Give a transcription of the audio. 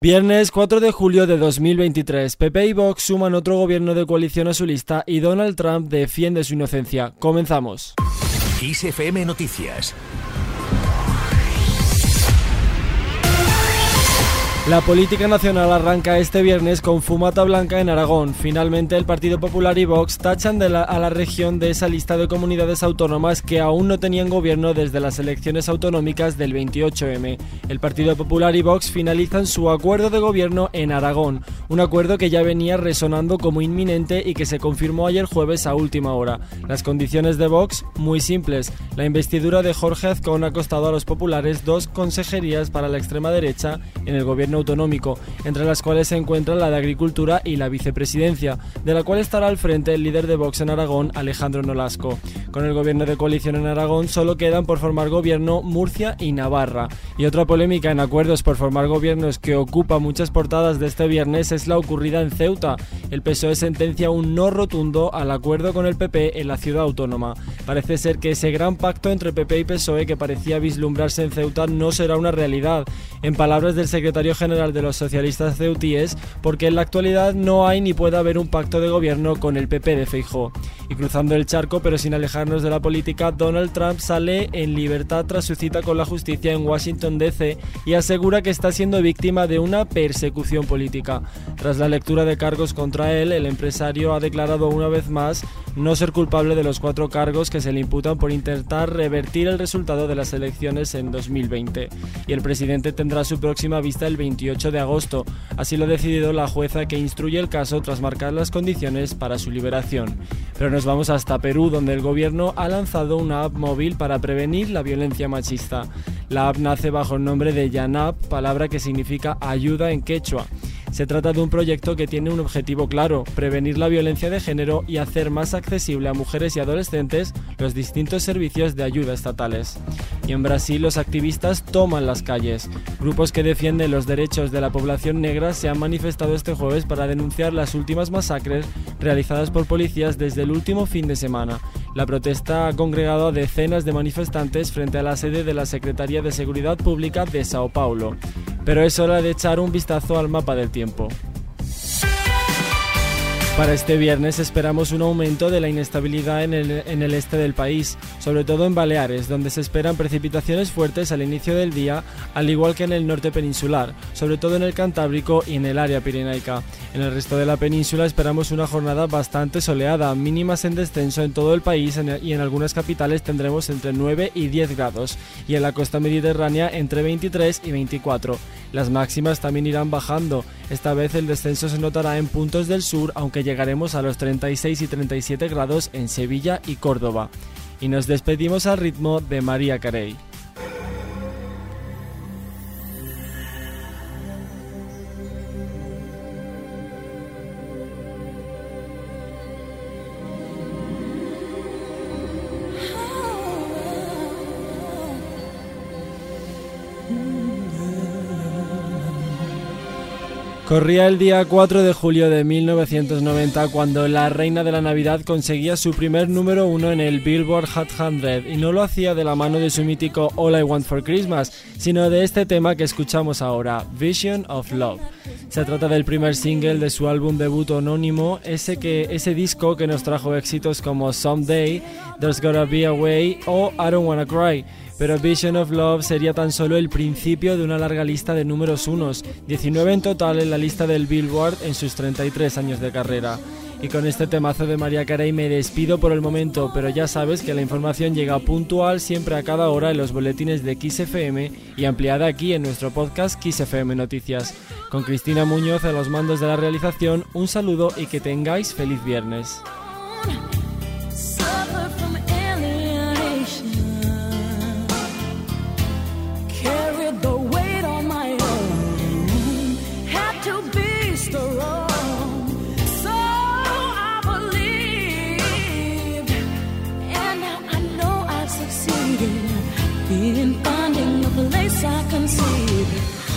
Viernes 4 de julio de 2023, PP y Vox suman otro gobierno de coalición a su lista y Donald Trump defiende su inocencia. Comenzamos. Noticias La política nacional arranca este viernes con fumata blanca en Aragón. Finalmente, el Partido Popular y Vox tachan a la región de esa lista de comunidades autónomas que aún no tenían gobierno desde las elecciones autonómicas del 28M. El Partido Popular y Vox finalizan su acuerdo de gobierno en Aragón, un acuerdo que ya venía resonando como inminente y que se confirmó ayer jueves a última hora. Las condiciones de Vox, muy simples. La investidura de Jorge Azcón ha costado a los populares dos consejerías para la extrema derecha en el gobierno autonómico, entre las cuales se encuentran la de Agricultura y la vicepresidencia, de la cual estará al frente el líder de Vox en Aragón, Alejandro Nolasco. Con el gobierno de coalición en Aragón solo quedan por formar gobierno Murcia y Navarra. Y otra polémica en acuerdos por formar gobiernos que ocupa muchas portadas de este viernes es la ocurrida en Ceuta. El PSOE sentencia un no rotundo al acuerdo con el PP en la ciudad autónoma. Parece ser que ese gran pacto entre PP y PSOE que parecía vislumbrarse en Ceuta no será una realidad. En palabras del secretario general general de los socialistas ceutíes porque en la actualidad no hay ni puede haber un pacto de gobierno con el PP de Feijó. Y cruzando el charco, pero sin alejarnos de la política, Donald Trump sale en libertad tras su cita con la justicia en Washington DC y asegura que está siendo víctima de una persecución política. Tras la lectura de cargos contra él, el empresario ha declarado una vez más no ser culpable de los cuatro cargos que se le imputan por intentar revertir el resultado de las elecciones en 2020. Y el presidente tendrá su próxima vista el 20 28 de agosto. Así lo ha decidido la jueza que instruye el caso tras marcar las condiciones para su liberación. Pero nos vamos hasta Perú, donde el gobierno ha lanzado una app móvil para prevenir la violencia machista. La app nace bajo el nombre de Yanap, palabra que significa ayuda en quechua. Se trata de un proyecto que tiene un objetivo claro, prevenir la violencia de género y hacer más accesible a mujeres y adolescentes los distintos servicios de ayuda estatales. Y en Brasil los activistas toman las calles. Grupos que defienden los derechos de la población negra se han manifestado este jueves para denunciar las últimas masacres realizadas por policías desde el último fin de semana. La protesta ha congregado a decenas de manifestantes frente a la sede de la Secretaría de Seguridad Pública de Sao Paulo. Pero es hora de echar un vistazo al mapa del tiempo. Para este viernes esperamos un aumento de la inestabilidad en el, en el, este del país, sobre todo en Baleares, donde se esperan precipitaciones fuertes al inicio del día, al igual que en el norte peninsular, sobre todo en el Cantábrico y en el área pirenaica. En el resto de la península esperamos una jornada bastante soleada, mínimas en descenso en todo el país y en algunas capitales tendremos entre 9 y 10 grados, y en la costa mediterránea entre 23 y 24. Las máximas también irán bajando, esta vez el descenso se notará en puntos del sur, aunque llegaremos a los 36 y 37 grados en Sevilla y Córdoba. Y nos despedimos al ritmo de María Carey. Corría el día 4 de julio de 1990 cuando la reina de la Navidad conseguía su primer número uno en el Billboard Hot 100 y no lo hacía de la mano de su mítico All I Want for Christmas, sino de este tema que escuchamos ahora, Vision of Love. Se trata del primer single de su álbum debut anónimo, ese, que, ese disco que nos trajo éxitos como Someday, There's Gotta Be a Way o I Don't Wanna Cry pero Vision of Love sería tan solo el principio de una larga lista de números unos, 19 en total en la lista del Billboard en sus 33 años de carrera. Y con este temazo de María Carey me despido por el momento, pero ya sabes que la información llega puntual siempre a cada hora en los boletines de XFM y ampliada aquí en nuestro podcast XFM Noticias. Con Cristina Muñoz a los mandos de la realización, un saludo y que tengáis feliz viernes. finding a place I can see.